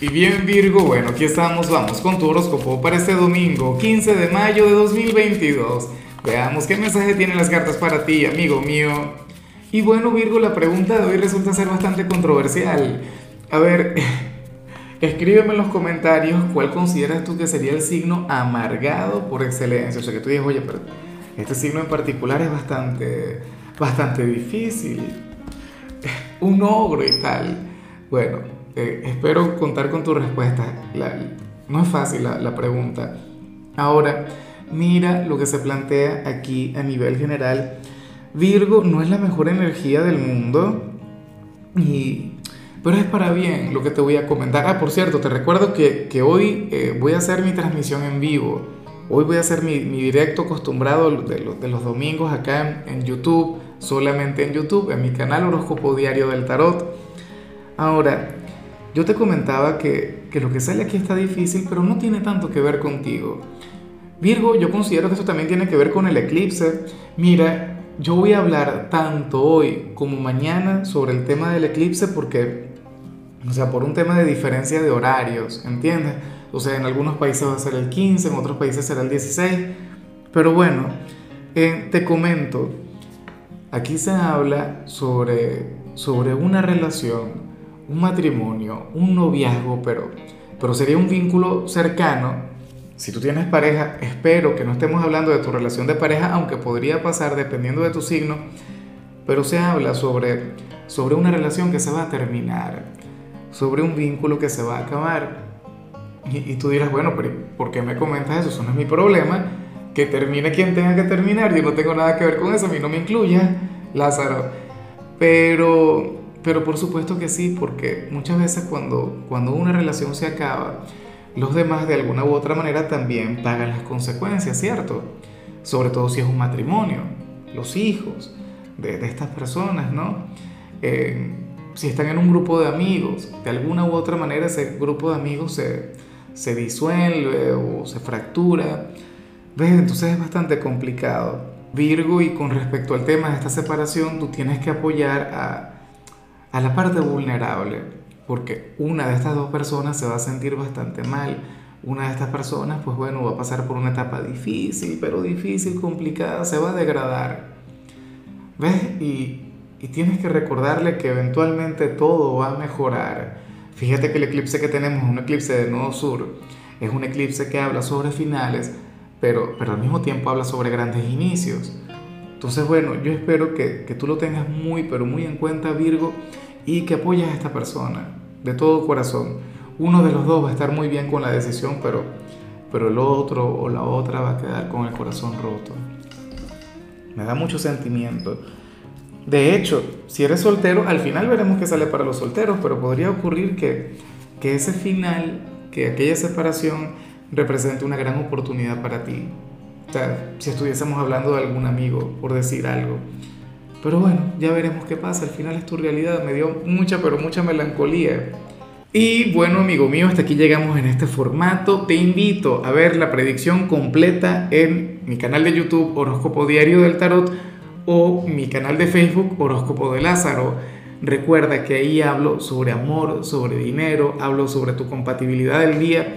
Y bien Virgo, bueno, aquí estamos, vamos con tu horóscopo para este domingo, 15 de mayo de 2022. Veamos qué mensaje tienen las cartas para ti, amigo mío. Y bueno Virgo, la pregunta de hoy resulta ser bastante controversial. A ver, escríbeme en los comentarios cuál consideras tú que sería el signo amargado por excelencia. O sea, que tú dices, oye, pero este signo en particular es bastante, bastante difícil. Un ogro y tal. Bueno, eh, espero contar con tu respuesta. no es fácil la, pregunta. Ahora, mira lo que se plantea aquí a nivel general. Virgo no es la mejor energía del mundo, y, pero es para bien lo que te voy a comentar. Ah, por cierto, te recuerdo que, que hoy eh, voy a hacer mi transmisión en vivo. Hoy voy a hacer mi, mi directo acostumbrado de, de, los domingos acá en, en YouTube, solamente en YouTube, en mi canal Horóscopo Diario del Tarot. Ahora, yo te comentaba que, lo que sale aquí está difícil, pero no tiene tanto que ver contigo. Virgo, yo considero que eso también tiene que ver con el eclipse. Mira, yo voy a hablar tanto hoy como mañana sobre el tema del eclipse porque, o sea, por un tema de diferencia de horarios, ¿entiendes? O sea, en algunos países va a ser el 15, en otros países será el 16. Pero bueno, eh, te comento, aquí se habla sobre, sobre una relación un matrimonio, un noviazgo, pero, pero sería un vínculo cercano. Si tú tienes pareja, espero que no estemos hablando de tu relación de pareja, aunque podría pasar dependiendo de tu signo, pero se habla sobre, sobre una relación que se va a terminar, sobre un vínculo que se va a acabar. Y, tú dirás, bueno, pero ¿por qué me comentas eso? Eso no es mi problema. Que termine quien tenga que terminar. Yo no tengo nada que ver con eso, a mí no me incluya, Lázaro. Pero pero por supuesto que sí, porque muchas veces cuando, cuando una relación se acaba, los demás de alguna u otra manera también pagan las consecuencias, ¿cierto? Sobre todo si es un matrimonio, los hijos de, estas personas, ¿no? Eh, si están en un grupo de amigos, de alguna u otra manera ese grupo de amigos se, se disuelve o se fractura. ¿Ves? Entonces es bastante complicado. Virgo, y con respecto al tema de esta separación, tú tienes que apoyar a a la parte vulnerable, porque una de estas dos personas se va a sentir bastante mal. Una de estas personas, pues bueno, va a pasar por una etapa difícil, pero difícil, complicada, se va a degradar. ¿Ves? Y, y tienes que recordarle que eventualmente todo va a mejorar. Fíjate que el eclipse que tenemos es un eclipse de nodo sur. Es un eclipse que habla sobre finales, pero, pero al mismo tiempo habla sobre grandes inicios. Entonces, bueno, yo espero que, que, tú lo tengas muy, pero muy en cuenta, Virgo, y que apoyes a esta persona de todo corazón. Uno de los dos va a estar muy bien con la decisión, pero, pero el otro o la otra va a quedar con el corazón roto. Me da mucho sentimiento. De hecho, si eres soltero, al final veremos qué sale para los solteros, pero podría ocurrir que, que ese final, que aquella separación represente una gran oportunidad para ti. O sea, si estuviésemos hablando de algún amigo, por decir algo. Pero bueno, ya veremos qué pasa. Al final es tu realidad. Me dio mucha, pero mucha melancolía. Y bueno, amigo mío, hasta aquí llegamos en este formato. Te invito a ver la predicción completa en mi canal de YouTube Horóscopo Diario del Tarot o mi canal de Facebook Horóscopo de Lázaro. Recuerda que ahí hablo sobre amor, sobre dinero, hablo sobre tu compatibilidad del día